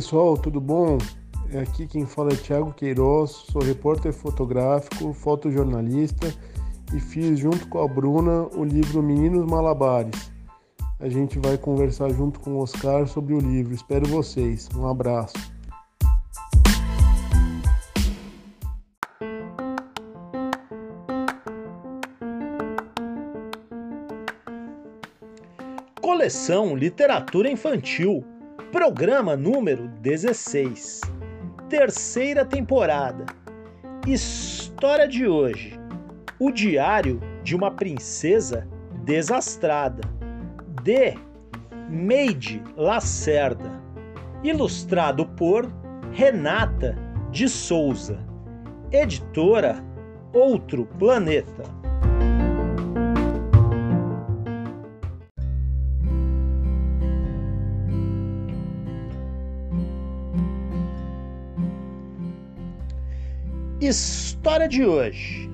Pessoal, tudo bom? É aqui quem fala é Thiago Queiroz, sou repórter fotográfico, fotojornalista e fiz junto com a Bruna o livro Meninos Malabares. A gente vai conversar junto com o Oscar sobre o livro. Espero vocês. Um abraço. Coleção Literatura Infantil Programa número 16. Terceira temporada. História de hoje: O Diário de uma Princesa Desastrada. De Meide Lacerda. Ilustrado por Renata de Souza. Editora Outro Planeta. História de hoje: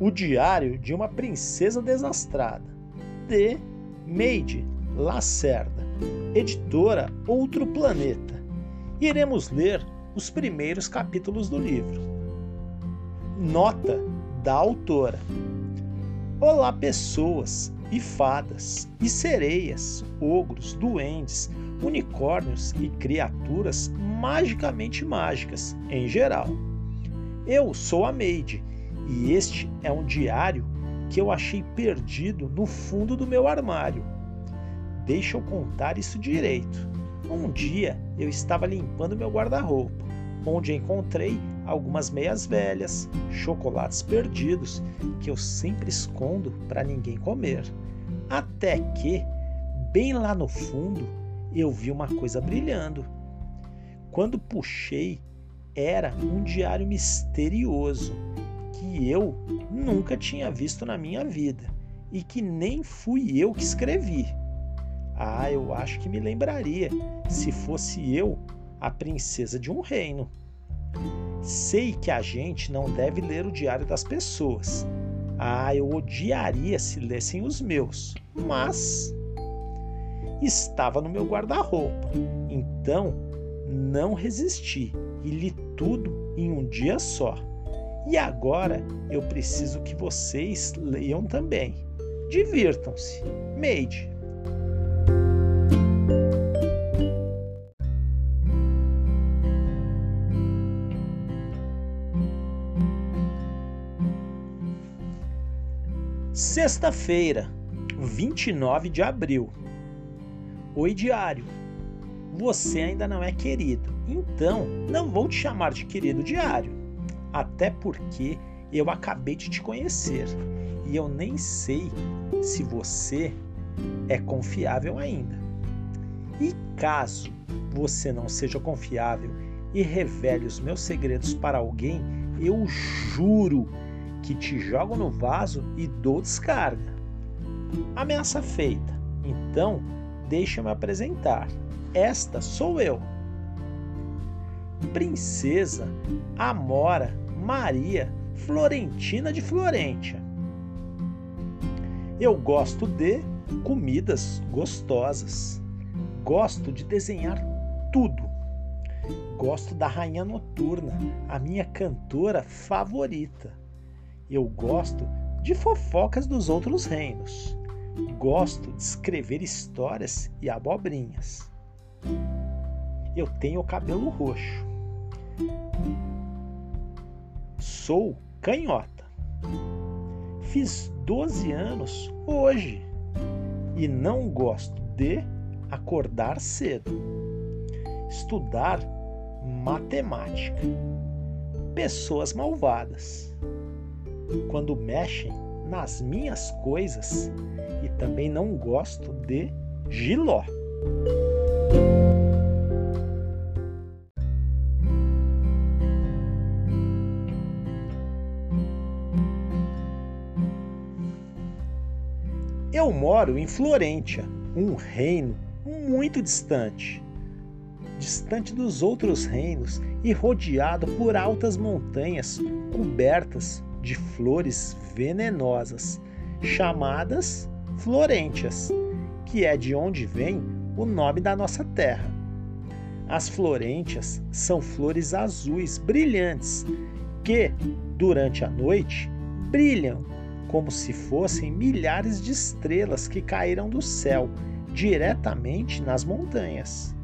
O Diário de uma Princesa Desastrada, de Meide Lacerda, editora Outro Planeta. Iremos ler os primeiros capítulos do livro. Nota da autora: Olá, pessoas e fadas, e sereias, ogros, duendes, unicórnios e criaturas magicamente mágicas em geral. Eu sou a Meide e este é um diário que eu achei perdido no fundo do meu armário. Deixa eu contar isso direito. Um dia eu estava limpando meu guarda-roupa, onde encontrei algumas meias velhas, chocolates perdidos que eu sempre escondo para ninguém comer. Até que, bem lá no fundo, eu vi uma coisa brilhando. Quando puxei era um diário misterioso que eu nunca tinha visto na minha vida e que nem fui eu que escrevi. Ah, eu acho que me lembraria se fosse eu a princesa de um reino. Sei que a gente não deve ler o diário das pessoas. Ah, eu odiaria se lessem os meus, mas estava no meu guarda-roupa, então não resisti e li tudo em um dia só. E agora eu preciso que vocês leiam também. Divirtam-se. Made. Sexta-feira, 29 de abril. Oi, diário. Você ainda não é querido então, não vou te chamar de querido diário, até porque eu acabei de te conhecer e eu nem sei se você é confiável ainda. E caso você não seja confiável e revele os meus segredos para alguém, eu juro que te jogo no vaso e dou descarga. Ameaça feita. Então, deixa-me apresentar. Esta sou eu princesa Amora Maria Florentina de Florentia. Eu gosto de comidas gostosas. Gosto de desenhar tudo. Gosto da Rainha Noturna, a minha cantora favorita. Eu gosto de fofocas dos outros reinos. Gosto de escrever histórias e abobrinhas. Eu tenho cabelo roxo. Sou canhota. Fiz 12 anos hoje e não gosto de acordar cedo. Estudar matemática. Pessoas malvadas. Quando mexem nas minhas coisas e também não gosto de giló. Eu moro em Florentia, um reino muito distante, distante dos outros reinos e rodeado por altas montanhas cobertas de flores venenosas, chamadas Florentias, que é de onde vem o nome da nossa terra. As florentias são flores azuis brilhantes que, durante a noite, brilham como se fossem milhares de estrelas que caíram do céu diretamente nas montanhas.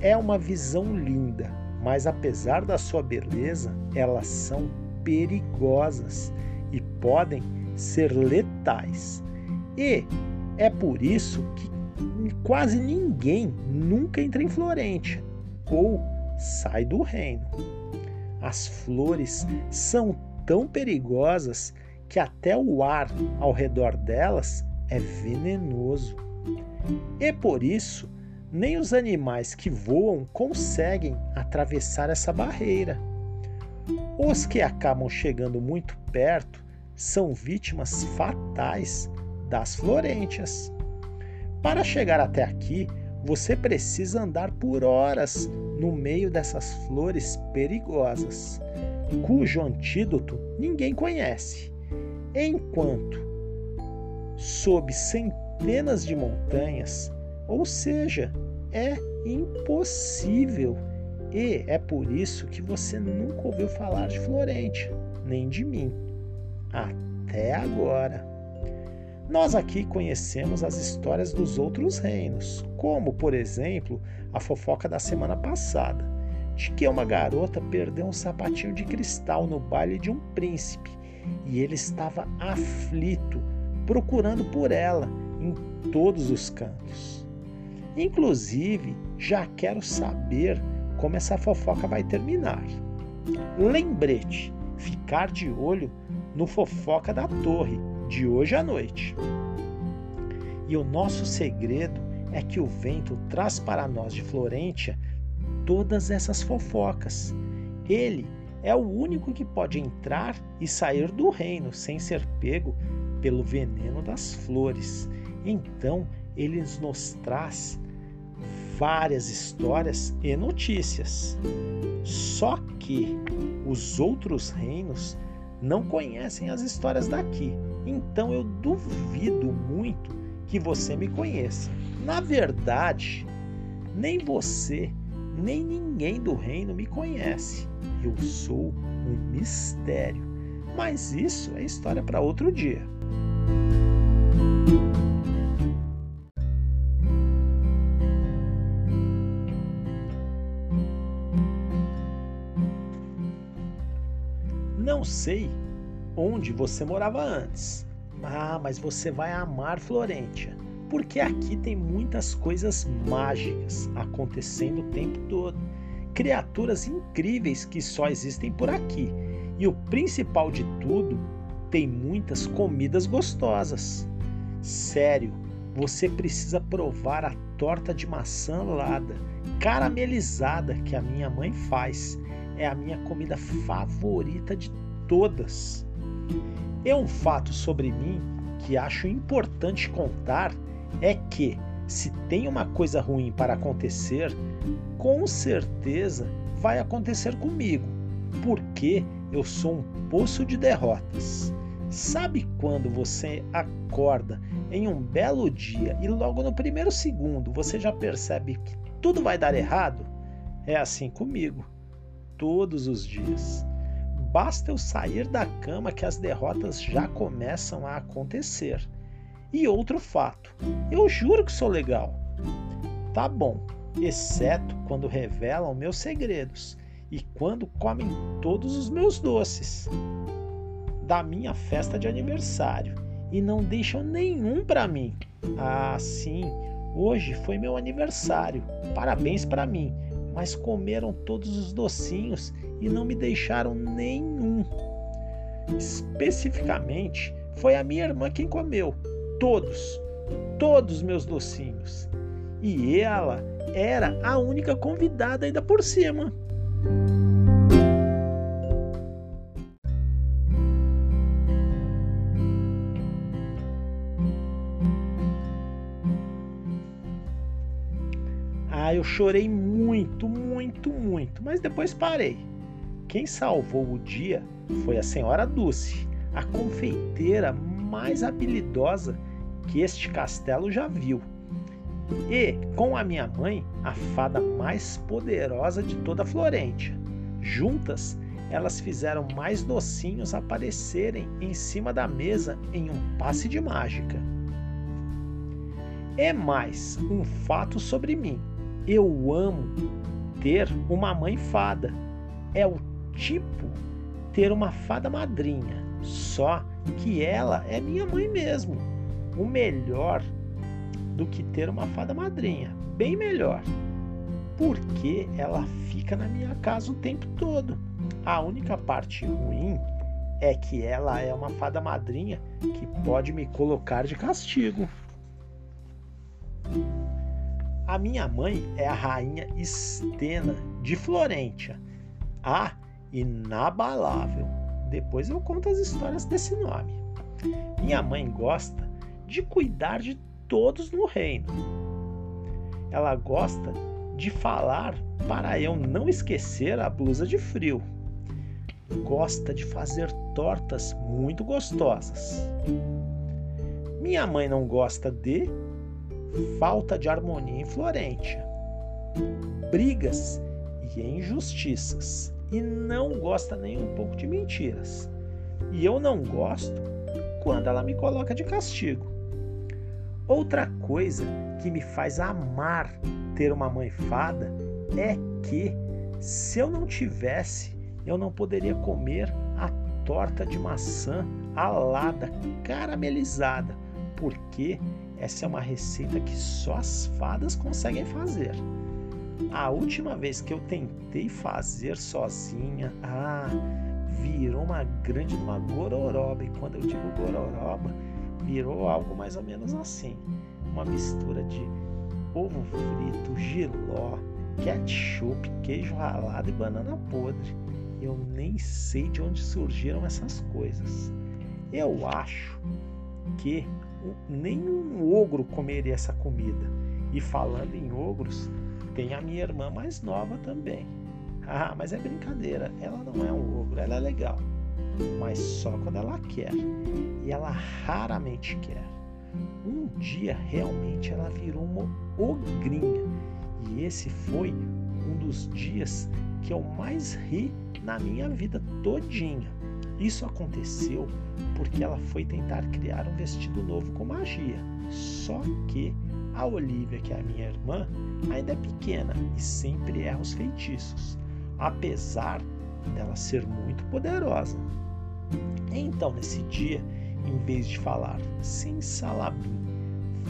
É uma visão linda, mas apesar da sua beleza, elas são perigosas e podem ser letais. E é por isso que quase ninguém nunca entra em Florente ou sai do reino. As flores são tão perigosas que até o ar ao redor delas é venenoso. E por isso, nem os animais que voam conseguem atravessar essa barreira. Os que acabam chegando muito perto são vítimas fatais das florêntias. Para chegar até aqui, você precisa andar por horas no meio dessas flores perigosas, cujo antídoto ninguém conhece enquanto sob centenas de montanhas, ou seja, é impossível. E é por isso que você nunca ouviu falar de Florente, nem de mim, até agora. Nós aqui conhecemos as histórias dos outros reinos, como, por exemplo, a fofoca da semana passada, de que uma garota perdeu um sapatinho de cristal no baile de um príncipe e ele estava aflito, procurando por ela em todos os cantos. Inclusive, já quero saber como essa fofoca vai terminar. Lembrete: ficar de olho no fofoca da torre de hoje à noite. E o nosso segredo é que o vento traz para nós de Florência todas essas fofocas. Ele é o único que pode entrar e sair do reino sem ser pego pelo veneno das flores. Então, ele nos traz várias histórias e notícias. Só que os outros reinos não conhecem as histórias daqui. Então eu duvido muito que você me conheça. Na verdade, nem você nem ninguém do reino me conhece. Eu sou um mistério. Mas isso é história para outro dia. Não sei onde você morava antes. Ah, mas você vai amar Florentia porque aqui tem muitas coisas mágicas acontecendo o tempo todo. Criaturas incríveis que só existem por aqui. E o principal de tudo, tem muitas comidas gostosas. Sério, você precisa provar a torta de maçã lada, caramelizada que a minha mãe faz. É a minha comida favorita de todas. É um fato sobre mim que acho importante contar é que, se tem uma coisa ruim para acontecer, com certeza vai acontecer comigo, porque eu sou um poço de derrotas. Sabe quando você acorda em um belo dia e logo no primeiro segundo você já percebe que tudo vai dar errado? É assim comigo, todos os dias. Basta eu sair da cama que as derrotas já começam a acontecer. E outro fato, eu juro que sou legal. Tá bom, exceto quando revelam meus segredos e quando comem todos os meus doces da minha festa de aniversário e não deixam nenhum para mim. Ah, sim, hoje foi meu aniversário. Parabéns para mim, mas comeram todos os docinhos e não me deixaram nenhum. Especificamente, foi a minha irmã quem comeu todos, todos meus docinhos. E ela era a única convidada ainda por cima. Ah, eu chorei muito, muito, muito, mas depois parei. Quem salvou o dia foi a senhora Dulce, a confeiteira mais habilidosa que este castelo já viu. E, com a minha mãe, a fada mais poderosa de toda a. Juntas, elas fizeram mais docinhos aparecerem em cima da mesa em um passe de mágica. É mais um fato sobre mim. Eu amo ter uma mãe fada. É o tipo ter uma fada madrinha, só que ela é minha mãe mesmo. O melhor do que ter uma fada madrinha, bem melhor. Porque ela fica na minha casa o tempo todo. A única parte ruim é que ela é uma fada madrinha que pode me colocar de castigo. A minha mãe é a rainha Estena de Florência, a inabalável. Depois eu conto as histórias desse nome. Minha mãe gosta de cuidar de todos no reino. Ela gosta de falar para eu não esquecer a blusa de frio. Gosta de fazer tortas muito gostosas. Minha mãe não gosta de falta de harmonia em Florência, brigas e injustiças, e não gosta nem um pouco de mentiras. E eu não gosto quando ela me coloca de castigo. Outra coisa que me faz amar ter uma mãe fada é que, se eu não tivesse, eu não poderia comer a torta de maçã alada, caramelizada, porque essa é uma receita que só as fadas conseguem fazer. A última vez que eu tentei fazer sozinha, ah, virou uma grande uma gororoba. E quando eu digo gororoba, virou algo mais ou menos assim: uma mistura de ovo frito, giló, ketchup, queijo ralado e banana podre. Eu nem sei de onde surgiram essas coisas. Eu acho que nenhum ogro comeria essa comida. E falando em ogros, tem a minha irmã mais nova também. Ah, mas é brincadeira. Ela não é um ogro, ela é legal. Mas só quando ela quer. E ela raramente quer. Um dia realmente ela virou uma ogrinha. E esse foi um dos dias que eu mais ri na minha vida todinha. Isso aconteceu porque ela foi tentar criar um vestido novo com magia. Só que a Olivia, que é a minha irmã, ainda é pequena e sempre erra os feitiços, apesar dela ser muito poderosa. Então, nesse dia, em vez de falar sim, Salabim,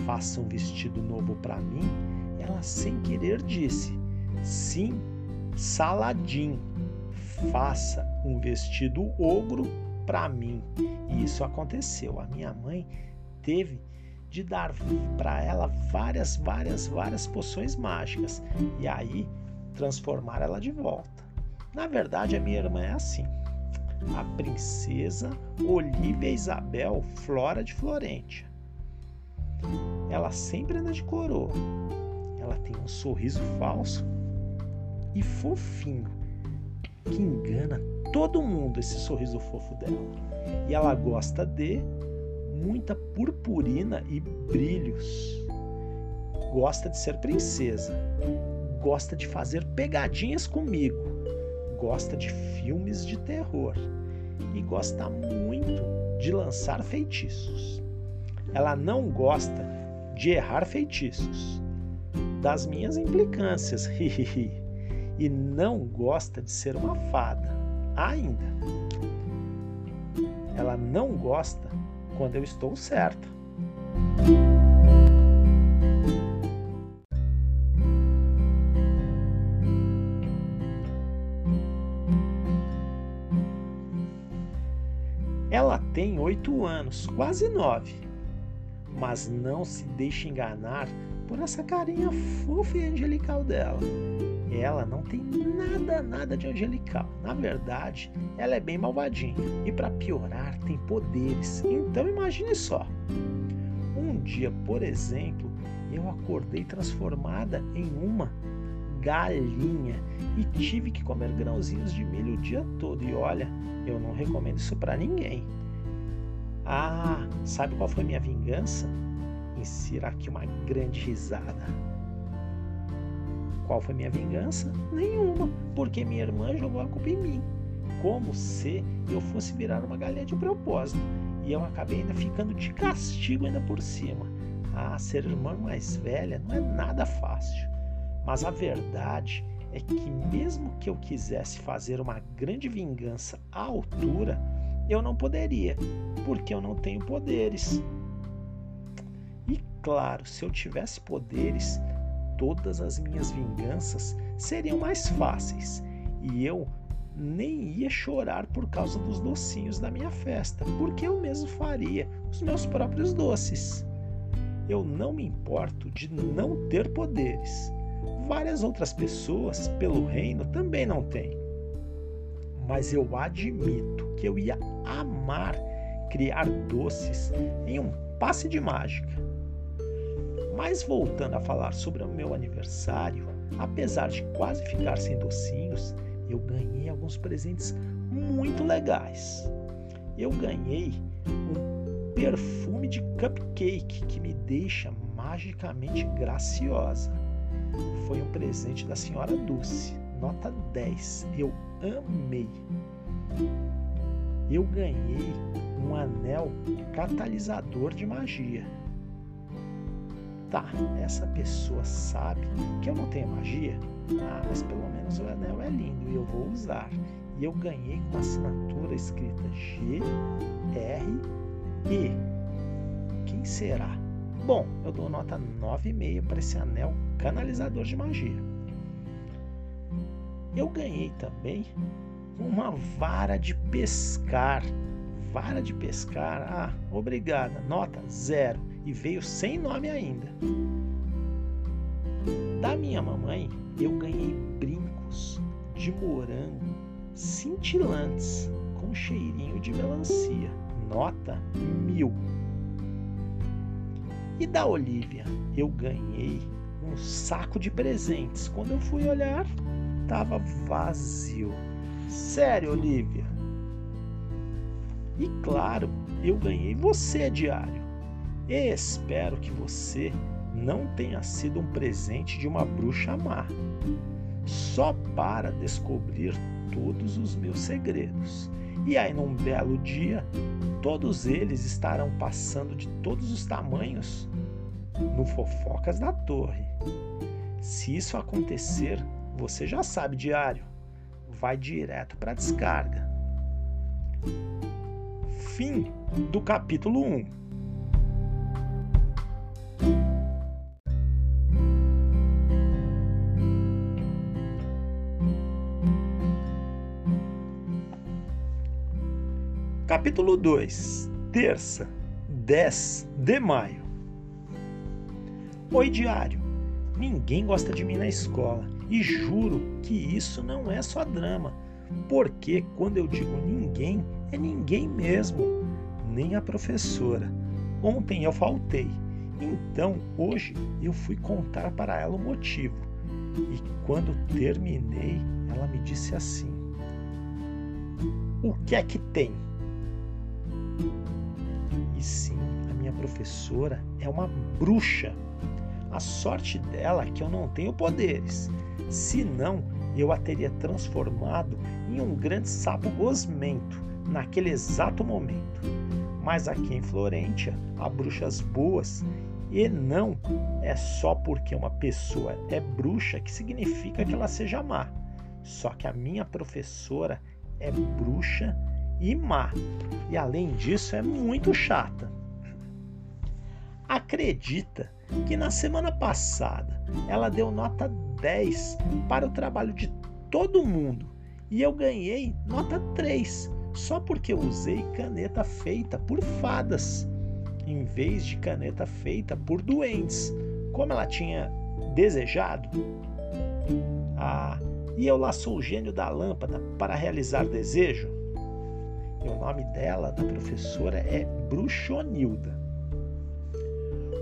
faça um vestido novo para mim, ela sem querer disse sim, Saladim, faça um vestido ogro para mim. E isso aconteceu. A minha mãe teve de dar para ela várias, várias, várias poções mágicas e aí transformar ela de volta. Na verdade, a minha irmã é assim. A princesa Olivia Isabel Flora de Florência. Ela sempre anda de coroa. Ela tem um sorriso falso e fofinho que engana todo mundo esse sorriso fofo dela. E ela gosta de muita purpurina e brilhos. Gosta de ser princesa. Gosta de fazer pegadinhas comigo. gosta de filmes de terror e gosta muito de lançar feitiços. Ela não gosta de errar feitiços, das minhas implicâncias, e não gosta de ser uma fada, ainda. Ela não gosta quando eu estou certa. Ela tem oito anos, quase nove. Mas não se deixe enganar por essa carinha fofa e angelical dela. Ela não tem nada, nada de angelical. Na verdade, ela é bem malvadinha. E para piorar, tem poderes. Então imagine só. Um dia, por exemplo, eu acordei transformada em uma galinha e tive que comer grãozinhos de milho o dia todo. E olha, eu não recomendo isso para ninguém. Ah, sabe qual foi minha vingança? Insira aqui uma grande risada. Qual foi minha vingança? Nenhuma, porque minha irmã jogou a culpa em mim. Como se eu fosse virar uma galinha de propósito. E eu acabei ainda ficando de castigo ainda por cima. Ah, ser irmã mais velha não é nada fácil. Mas a verdade é que, mesmo que eu quisesse fazer uma grande vingança à altura, eu não poderia, porque eu não tenho poderes. E claro, se eu tivesse poderes, todas as minhas vinganças seriam mais fáceis e eu nem ia chorar por causa dos docinhos da minha festa, porque eu mesmo faria os meus próprios doces. Eu não me importo de não ter poderes Várias outras pessoas pelo reino também não têm. Mas eu admito que eu ia amar criar doces em um passe de mágica. Mas voltando a falar sobre o meu aniversário, apesar de quase ficar sem docinhos, eu ganhei alguns presentes muito legais. Eu ganhei um perfume de cupcake que me deixa magicamente graciosa foi um presente da senhora Dulce, nota 10. Eu amei. Eu ganhei um anel catalisador de magia. Tá, essa pessoa sabe que eu não tenho magia? Ah, mas pelo menos o anel é lindo e eu vou usar. E eu ganhei com assinatura escrita G R E. Quem será? Bom, eu dou nota 9,5 para esse anel canalizador de magia. Eu ganhei também uma vara de pescar. Vara de pescar, ah, obrigada, nota zero. E veio sem nome ainda. Da minha mamãe, eu ganhei brincos de morango cintilantes com cheirinho de melancia. Nota mil. E da Olivia, eu ganhei um saco de presentes. Quando eu fui olhar, estava vazio. Sério, Olivia. E claro, eu ganhei você, diário. E espero que você não tenha sido um presente de uma bruxa má, só para descobrir todos os meus segredos. E aí, num belo dia, todos eles estarão passando de todos os tamanhos no Fofocas da Torre. Se isso acontecer, você já sabe, diário, vai direto para a descarga. Fim do capítulo 1. Capítulo 2, terça, 10 de maio. Oi, diário. Ninguém gosta de mim na escola e juro que isso não é só drama, porque quando eu digo ninguém, é ninguém mesmo, nem a professora. Ontem eu faltei, então hoje eu fui contar para ela o motivo. E quando terminei, ela me disse assim: O que é que tem? E sim, a minha professora é uma bruxa. A sorte dela é que eu não tenho poderes. Senão, eu a teria transformado em um grande sapo gosmento naquele exato momento. Mas aqui em Florência há bruxas boas e não é só porque uma pessoa é bruxa que significa que ela seja má. Só que a minha professora é bruxa e má. E além disso é muito chata. Acredita que na semana passada ela deu nota 10 para o trabalho de todo mundo e eu ganhei nota 3 só porque eu usei caneta feita por fadas em vez de caneta feita por doentes, como ela tinha desejado. Ah, e eu sou o gênio da lâmpada para realizar desejo? O nome dela, da professora, é Bruxonilda.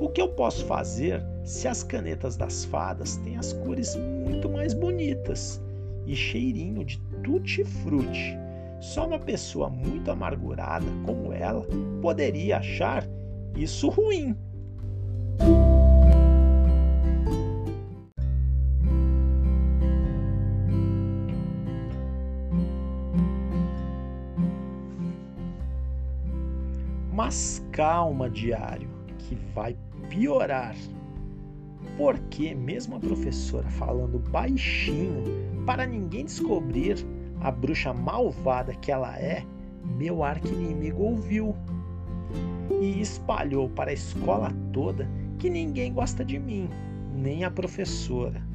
O que eu posso fazer se as canetas das fadas têm as cores muito mais bonitas e cheirinho de tutti-frutti? Só uma pessoa muito amargurada como ela poderia achar isso ruim. Mas calma, diário, que vai piorar. Porque, mesmo a professora falando baixinho, para ninguém descobrir a bruxa malvada que ela é, meu arqui-inimigo ouviu e espalhou para a escola toda que ninguém gosta de mim, nem a professora.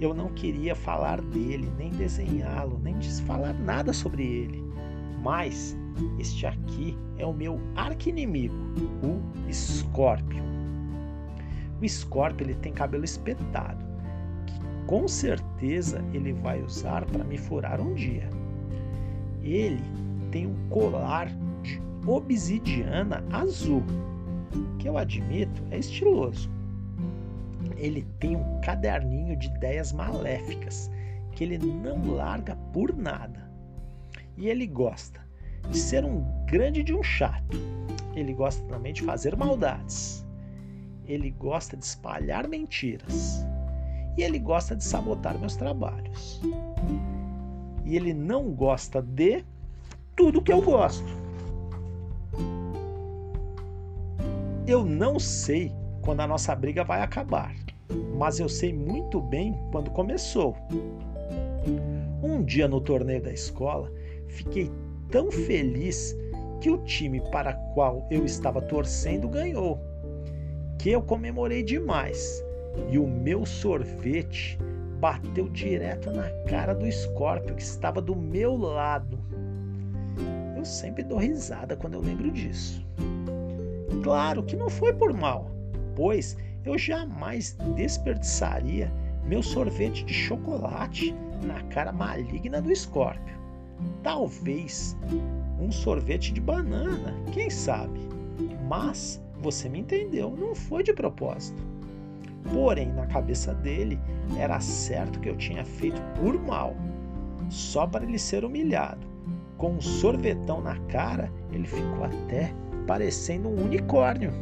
Eu não queria falar dele, nem desenhá-lo, nem falar nada sobre ele. Mas este aqui é o meu arqui-inimigo, o Escórpio. O Escórpio ele tem cabelo espetado, que com certeza ele vai usar para me furar um dia. Ele tem um colar obsidiana azul, que eu admito é estiloso. Ele tem um caderninho de ideias maléficas que ele não larga por nada. E ele gosta de ser um grande de um chato. Ele gosta também de fazer maldades. Ele gosta de espalhar mentiras. E ele gosta de sabotar meus trabalhos. E ele não gosta de tudo que eu gosto. Eu não sei quando a nossa briga vai acabar, mas eu sei muito bem quando começou. Um dia no torneio da escola, fiquei tão feliz que o time para qual eu estava torcendo ganhou, que eu comemorei demais e o meu sorvete bateu direto na cara do Scorpio que estava do meu lado. Eu sempre dou risada quando eu lembro disso. Claro que não foi por mal, pois eu jamais desperdiçaria meu sorvete de chocolate na cara maligna do Escórpio. Talvez um sorvete de banana, quem sabe? Mas você me entendeu, não foi de propósito. Porém, na cabeça dele, era certo que eu tinha feito por mal, só para ele ser humilhado. Com um sorvetão na cara, ele ficou até parecendo um unicórnio.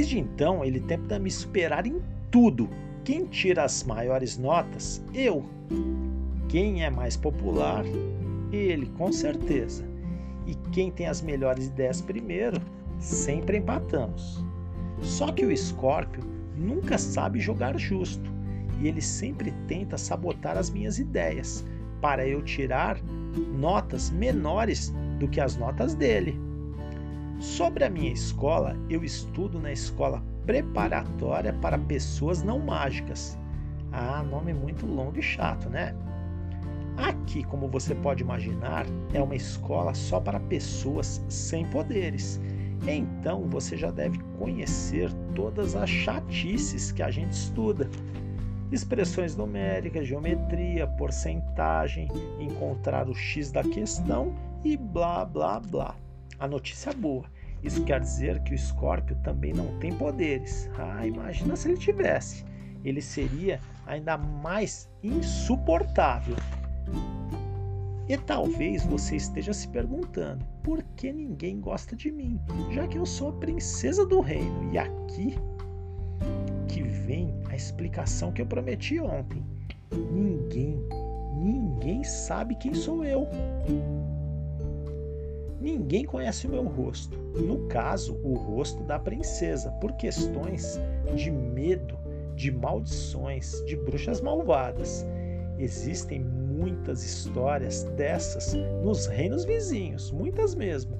Desde então, ele tenta me superar em tudo. Quem tira as maiores notas? Eu. Quem é mais popular? Ele, com certeza. E quem tem as melhores ideias primeiro? Sempre empatamos. Só que o Escórpio nunca sabe jogar justo e ele sempre tenta sabotar as minhas ideias para eu tirar notas menores do que as notas dele. Sobre a minha escola, eu estudo na escola preparatória para pessoas não mágicas. Ah, nome muito longo e chato, né? Aqui, como você pode imaginar, é uma escola só para pessoas sem poderes então você já deve conhecer todas as chatices que a gente estuda. Expressões numéricas, geometria, porcentagem, encontrar o x da questão e blá blá blá. A notícia é boa. Isso quer dizer que o Escórpio também não tem poderes. Ah, imagina se ele tivesse. Ele seria ainda mais insuportável. E talvez você esteja se perguntando por que ninguém gosta de mim, já que eu sou a princesa do reino. E aqui que vem a explicação que eu prometi ontem. Ninguém, ninguém sabe quem sou eu. Ninguém conhece o meu rosto. No caso, o rosto da princesa, por questões de medo, de maldições, de bruxas malvadas. Existem muitas histórias dessas nos reinos vizinhos, muitas mesmo.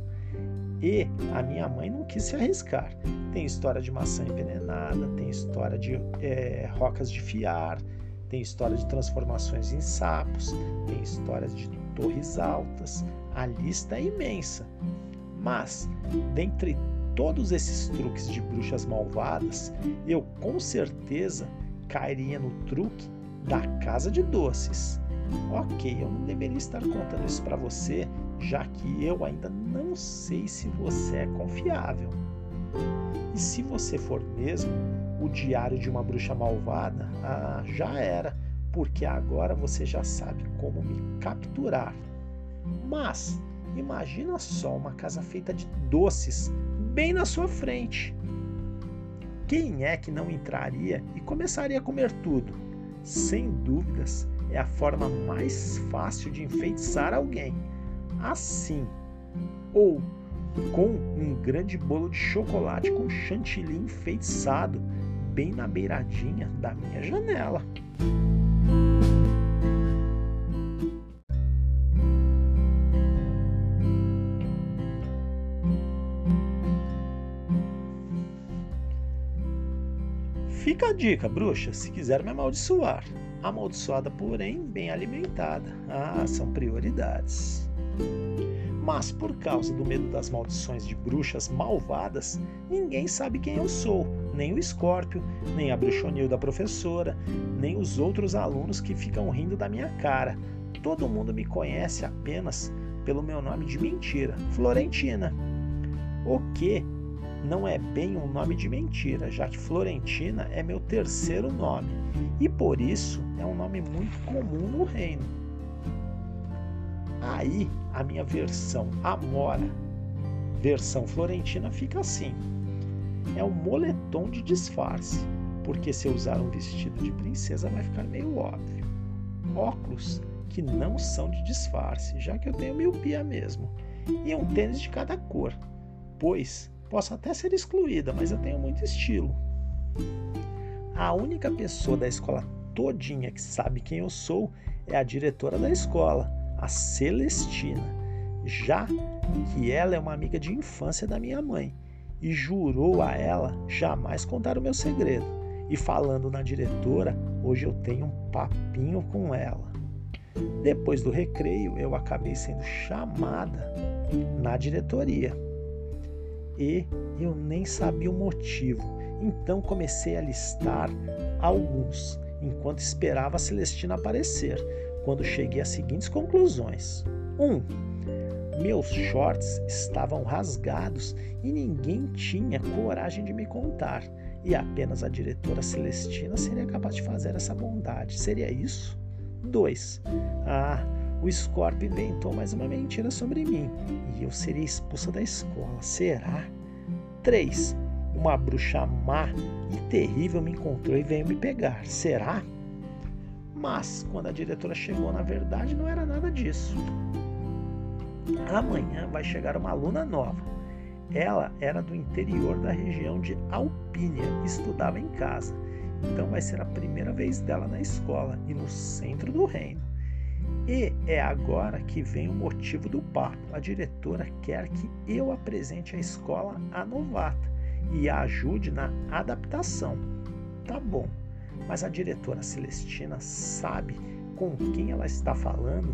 E a minha mãe não quis se arriscar. Tem história de maçã envenenada, tem história de é, rocas de fiar, tem história de transformações em sapos, tem histórias de torres altas. A lista é imensa. Mas, dentre todos esses truques de bruxas malvadas, eu com certeza cairia no truque da casa de doces. Ok, eu não deveria estar contando isso para você, já que eu ainda não sei se você é confiável. E se você for mesmo o diário de uma bruxa malvada, ah, já era, porque agora você já sabe como me capturar. Mas imagina só uma casa feita de doces bem na sua frente. Quem é que não entraria e começaria a comer tudo? Sem dúvidas, é a forma mais fácil de enfeitiçar alguém. Assim, ou com um grande bolo de chocolate com chantilly enfeitiçado bem na beiradinha da minha janela. Fica a dica, bruxa, se quiser me amaldiçoar. Amaldiçoada, porém, bem alimentada. Ah, são prioridades. Mas por causa do medo das maldições de bruxas malvadas, ninguém sabe quem eu sou, nem o Escórpio, nem a bruxonil da professora, nem os outros alunos que ficam rindo da minha cara. Todo mundo me conhece apenas pelo meu nome de mentira, Florentina. O que não é bem um nome de mentira, já que Florentina é meu terceiro nome e por isso é um nome muito comum no reino. Aí a minha versão Amora, versão florentina, fica assim: é um moletom de disfarce, porque se eu usar um vestido de princesa vai ficar meio óbvio. Óculos que não são de disfarce, já que eu tenho miopia mesmo, e um tênis de cada cor, pois posso até ser excluída, mas eu tenho muito estilo. A única pessoa da escola todinha que sabe quem eu sou é a diretora da escola, a Celestina, já que ela é uma amiga de infância da minha mãe e jurou a ela jamais contar o meu segredo. E falando na diretora, hoje eu tenho um papinho com ela. Depois do recreio, eu acabei sendo chamada na diretoria. E eu nem sabia o motivo, então comecei a listar alguns enquanto esperava a Celestina aparecer quando cheguei às seguintes conclusões: 1. Um, meus shorts estavam rasgados e ninguém tinha coragem de me contar, e apenas a diretora Celestina seria capaz de fazer essa bondade. Seria isso? 2. Ah, o Scorpio inventou mais uma mentira sobre mim e eu seria expulsa da escola. Será? 3. Uma bruxa má e terrível me encontrou e veio me pegar. Será? Mas, quando a diretora chegou, na verdade, não era nada disso. Amanhã vai chegar uma aluna nova. Ela era do interior da região de Alpínia, estudava em casa. Então vai ser a primeira vez dela na escola e no centro do reino. E é agora que vem o motivo do papo. A diretora quer que eu apresente a escola à novata e a ajude na adaptação. Tá bom, mas a diretora Celestina sabe com quem ela está falando.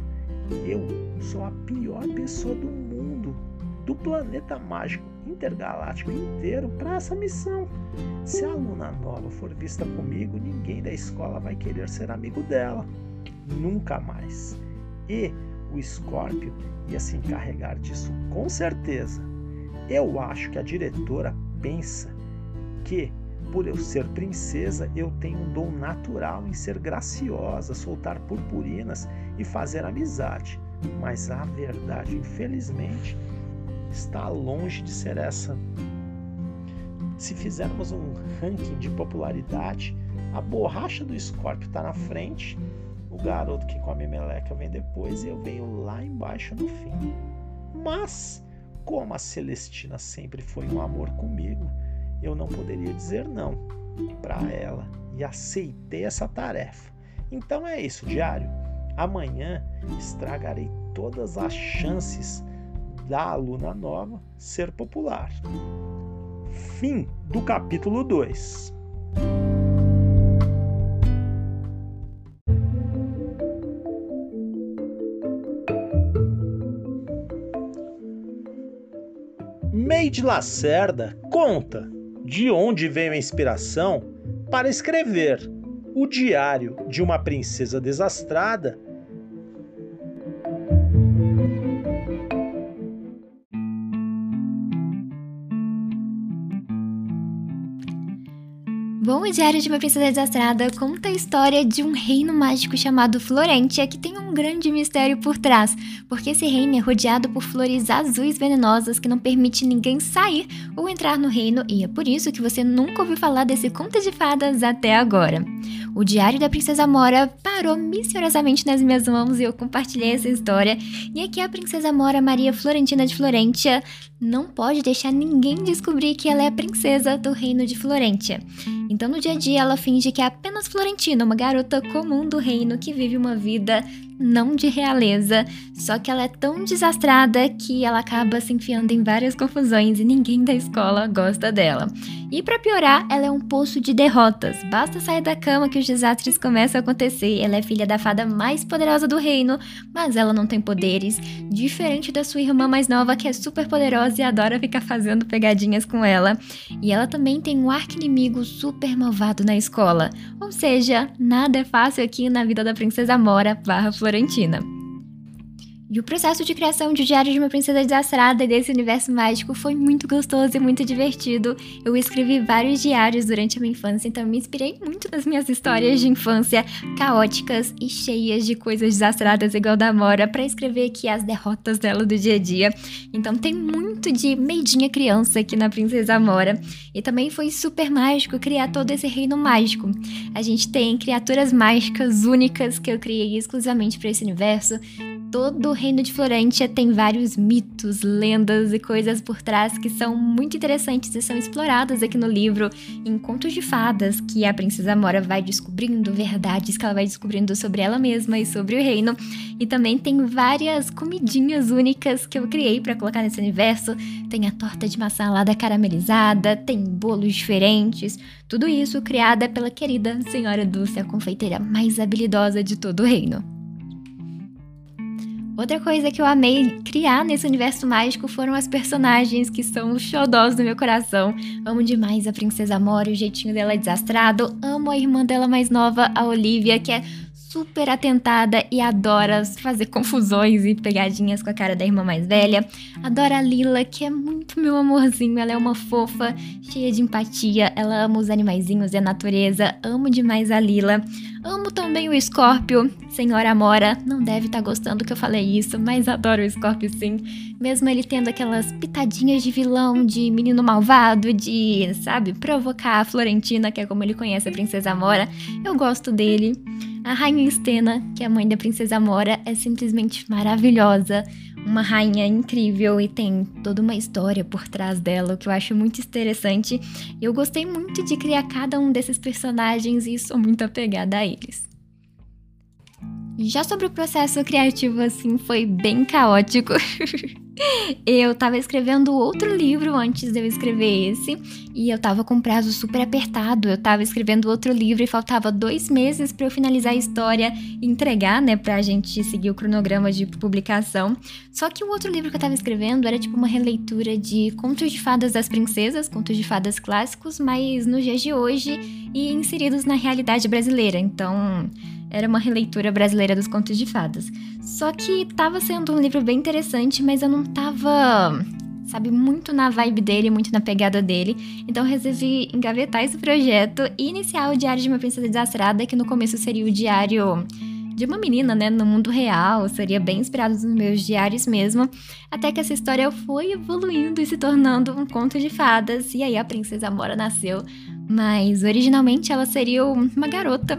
Eu sou a pior pessoa do mundo, do planeta mágico intergaláctico inteiro para essa missão. Se a aluna nova for vista comigo, ninguém da escola vai querer ser amigo dela. Nunca mais. E o Scorpio ia se encarregar disso com certeza. Eu acho que a diretora pensa que por eu ser princesa, eu tenho um dom natural em ser graciosa, soltar purpurinas e fazer amizade. Mas a verdade, infelizmente, está longe de ser essa. Se fizermos um ranking de popularidade, a borracha do Scorpio está na frente, o garoto que come meleca vem depois e eu venho lá embaixo no fim. Mas, como a Celestina sempre foi um amor comigo, eu não poderia dizer não para ela e aceitei essa tarefa. Então é isso, diário. Amanhã estragarei todas as chances da aluna nova ser popular. Fim do capítulo 2. Meide Lacerda conta de onde veio a inspiração para escrever o diário de uma princesa desastrada. Bom, o Diário de uma Princesa Desastrada conta a história de um reino mágico chamado Florentia, que tem um grande mistério por trás, porque esse reino é rodeado por flores azuis venenosas que não permite ninguém sair ou entrar no reino, e é por isso que você nunca ouviu falar desse conto de fadas até agora. O Diário da Princesa Mora parou misteriosamente nas minhas mãos e eu compartilhei essa história. E aqui a Princesa Mora Maria Florentina de Florentia não pode deixar ninguém descobrir que ela é a princesa do reino de Florentia. Então, no dia a dia, ela finge que é apenas Florentina, uma garota comum do reino que vive uma vida não de realeza, só que ela é tão desastrada que ela acaba se enfiando em várias confusões e ninguém da escola gosta dela. E para piorar, ela é um poço de derrotas. Basta sair da cama que os desastres começam a acontecer. Ela é filha da fada mais poderosa do reino, mas ela não tem poderes, diferente da sua irmã mais nova que é super poderosa e adora ficar fazendo pegadinhas com ela. E ela também tem um arqui-inimigo super malvado na escola. Ou seja, nada é fácil aqui na vida da princesa Mora barra Florentina. E o processo de criação de Diário de uma Princesa Desastrada desse universo mágico foi muito gostoso e muito divertido. Eu escrevi vários diários durante a minha infância, então me inspirei muito nas minhas histórias de infância caóticas e cheias de coisas desastradas igual da Mora para escrever aqui as derrotas dela do dia a dia. Então tem muito de meidinha criança aqui na Princesa Mora. E também foi super mágico criar todo esse reino mágico. A gente tem criaturas mágicas únicas que eu criei exclusivamente para esse universo todo o reino de Florentia tem vários mitos, lendas e coisas por trás que são muito interessantes e são exploradas aqui no livro em contos de fadas que a princesa Mora vai descobrindo verdades que ela vai descobrindo sobre ela mesma e sobre o reino. E também tem várias comidinhas únicas que eu criei para colocar nesse universo. Tem a torta de maçã lá da caramelizada, tem bolos diferentes, tudo isso criada pela querida senhora Dulce, a confeiteira mais habilidosa de todo o reino. Outra coisa que eu amei criar nesse universo mágico foram as personagens que são os xodós do meu coração. Amo demais a Princesa Mora, o jeitinho dela é desastrado. Amo a irmã dela mais nova, a Olivia, que é super atentada e adora fazer confusões e pegadinhas com a cara da irmã mais velha. Adora a Lila, que é muito meu amorzinho, ela é uma fofa, cheia de empatia, ela ama os animaizinhos e a natureza. Amo demais a Lila. Amo também o Scorpio. Senhora Amora não deve estar tá gostando que eu falei isso, mas adoro o Scorpio sim. Mesmo ele tendo aquelas pitadinhas de vilão, de menino malvado, de, sabe, provocar a Florentina, que é como ele conhece a Princesa Amora, eu gosto dele. A Rainha Estena, que é a mãe da Princesa Amora, é simplesmente maravilhosa uma rainha incrível e tem toda uma história por trás dela, o que eu acho muito interessante. Eu gostei muito de criar cada um desses personagens e sou muito apegada a eles. Já sobre o processo criativo, assim, foi bem caótico. eu tava escrevendo outro livro antes de eu escrever esse, e eu tava com prazo super apertado. Eu tava escrevendo outro livro e faltava dois meses para eu finalizar a história e entregar, né, pra gente seguir o cronograma de publicação. Só que o outro livro que eu tava escrevendo era tipo uma releitura de Contos de Fadas das Princesas, contos de fadas clássicos, mas nos dias de hoje e inseridos na realidade brasileira. Então era uma releitura brasileira dos contos de fadas. Só que estava sendo um livro bem interessante, mas eu não tava, sabe, muito na vibe dele, muito na pegada dele. Então resolvi engavetar esse projeto e iniciar o Diário de uma Princesa Desastrada, que no começo seria o diário de uma menina, né, no mundo real, seria bem inspirado nos meus diários mesmo, até que essa história foi evoluindo e se tornando um conto de fadas, e aí a princesa Mora nasceu. Mas originalmente ela seria uma garota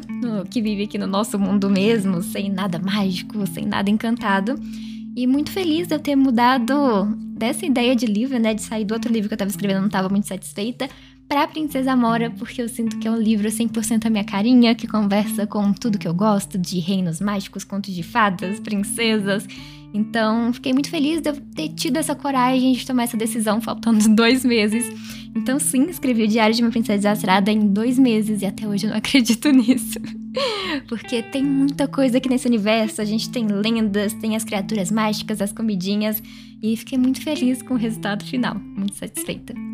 que vive aqui no nosso mundo mesmo, sem nada mágico, sem nada encantado. E muito feliz de eu ter mudado dessa ideia de livro, né, de sair do outro livro que eu estava escrevendo, não estava muito satisfeita, para Princesa Mora, porque eu sinto que é um livro 100% a minha carinha, que conversa com tudo que eu gosto, de reinos mágicos, contos de fadas, princesas. Então, fiquei muito feliz de eu ter tido essa coragem de tomar essa decisão, faltando dois meses. Então, sim, escrevi o Diário de uma Princesa Desastrada em dois meses e até hoje eu não acredito nisso. Porque tem muita coisa aqui nesse universo. A gente tem lendas, tem as criaturas mágicas, as comidinhas. E fiquei muito feliz com o resultado final. Muito satisfeita.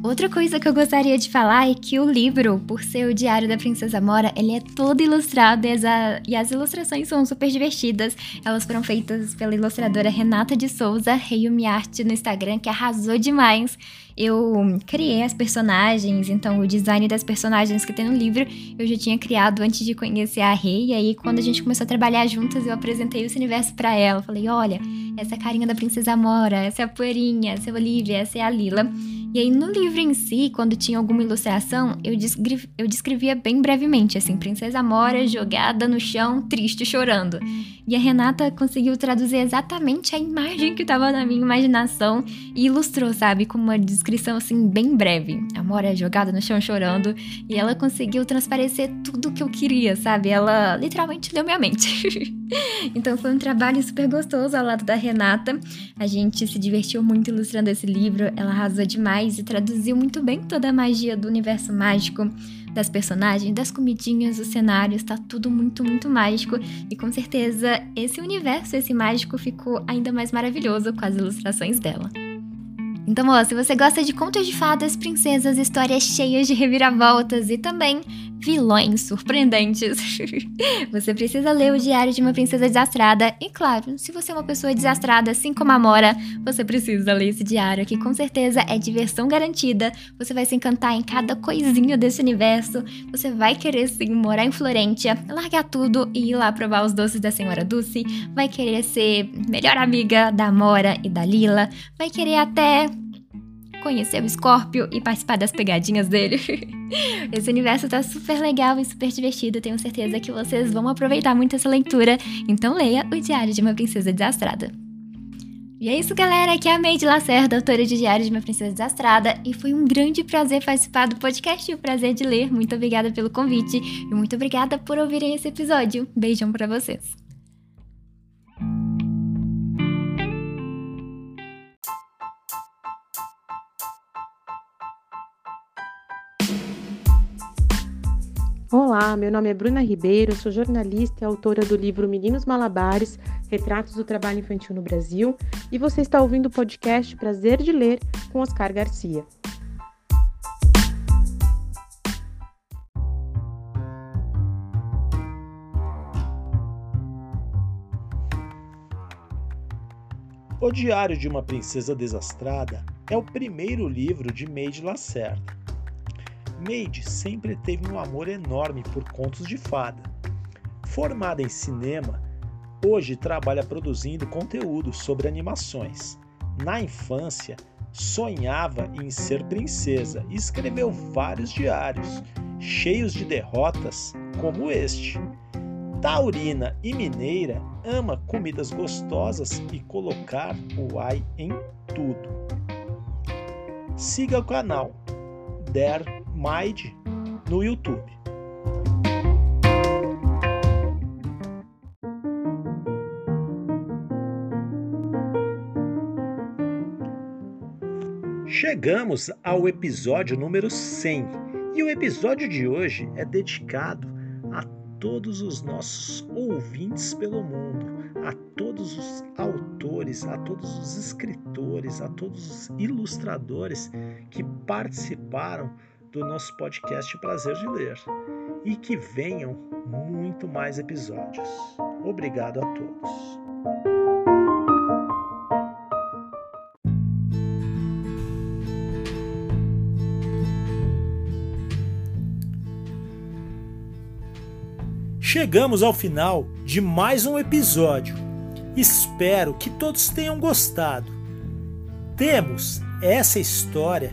Outra coisa que eu gostaria de falar é que o livro, por ser o Diário da Princesa Mora, ele é todo ilustrado e as, e as ilustrações são super divertidas. Elas foram feitas pela ilustradora Renata de Souza, Reiyumi Art no Instagram, que arrasou demais. Eu criei as personagens, então o design das personagens que tem no livro eu já tinha criado antes de conhecer a Rei. E aí, quando a gente começou a trabalhar juntas, eu apresentei esse universo para ela. Falei: olha, essa é a carinha da Princesa Mora, essa é a Poeirinha, essa é a Olivia, essa é a Lila. E aí, no livro em si, quando tinha alguma ilustração, eu, eu descrevia bem brevemente, assim, Princesa Mora jogada no chão, triste, chorando. E a Renata conseguiu traduzir exatamente a imagem que estava na minha imaginação e ilustrou, sabe, com uma descrição, assim, bem breve. A Mora jogada no chão, chorando, e ela conseguiu transparecer tudo o que eu queria, sabe? Ela literalmente leu minha mente. então foi um trabalho super gostoso ao lado da Renata. A gente se divertiu muito ilustrando esse livro, ela arrasou demais e traduziu muito bem toda a magia do universo mágico, das personagens, das comidinhas, os cenários, tá tudo muito, muito mágico. E com certeza esse universo, esse mágico, ficou ainda mais maravilhoso com as ilustrações dela. Então, ó, se você gosta de contos de fadas, princesas, histórias cheias de reviravoltas e também vilões surpreendentes. você precisa ler o Diário de uma Princesa Desastrada. E claro, se você é uma pessoa desastrada, assim como a Mora, você precisa ler esse diário, que com certeza é diversão garantida. Você vai se encantar em cada coisinha desse universo. Você vai querer sim morar em Florentia, largar tudo e ir lá provar os doces da Senhora Dulce. Vai querer ser melhor amiga da Mora e da Lila. Vai querer até conhecer o Scorpio e participar das pegadinhas dele. Esse universo tá super legal e super divertido, tenho certeza que vocês vão aproveitar muito essa leitura, então leia O Diário de uma Princesa Desastrada. E é isso, galera. Aqui é a Meide Lacerda, autora de Diário de uma Princesa Desastrada, e foi um grande prazer participar do podcast e o prazer de ler. Muito obrigada pelo convite e muito obrigada por ouvirem esse episódio. Beijão para vocês. Olá, meu nome é Bruna Ribeiro, sou jornalista e autora do livro Meninos Malabares Retratos do Trabalho Infantil no Brasil e você está ouvindo o podcast Prazer de Ler com Oscar Garcia. O Diário de uma Princesa Desastrada é o primeiro livro de Maide Lacerda Maide sempre teve um amor enorme por contos de fada. Formada em cinema, hoje trabalha produzindo conteúdo sobre animações. Na infância, sonhava em ser princesa e escreveu vários diários, cheios de derrotas, como este. Taurina e mineira, ama comidas gostosas e colocar o ai em tudo. Siga o canal Der Mind no YouTube. Chegamos ao episódio número 100 e o episódio de hoje é dedicado a todos os nossos ouvintes pelo mundo, a todos os autores, a todos os escritores, a todos os ilustradores que participaram do nosso podcast Prazer de Ler e que venham muito mais episódios. Obrigado a todos. Chegamos ao final de mais um episódio. Espero que todos tenham gostado. Temos essa história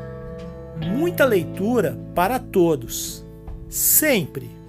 Muita leitura para todos, sempre.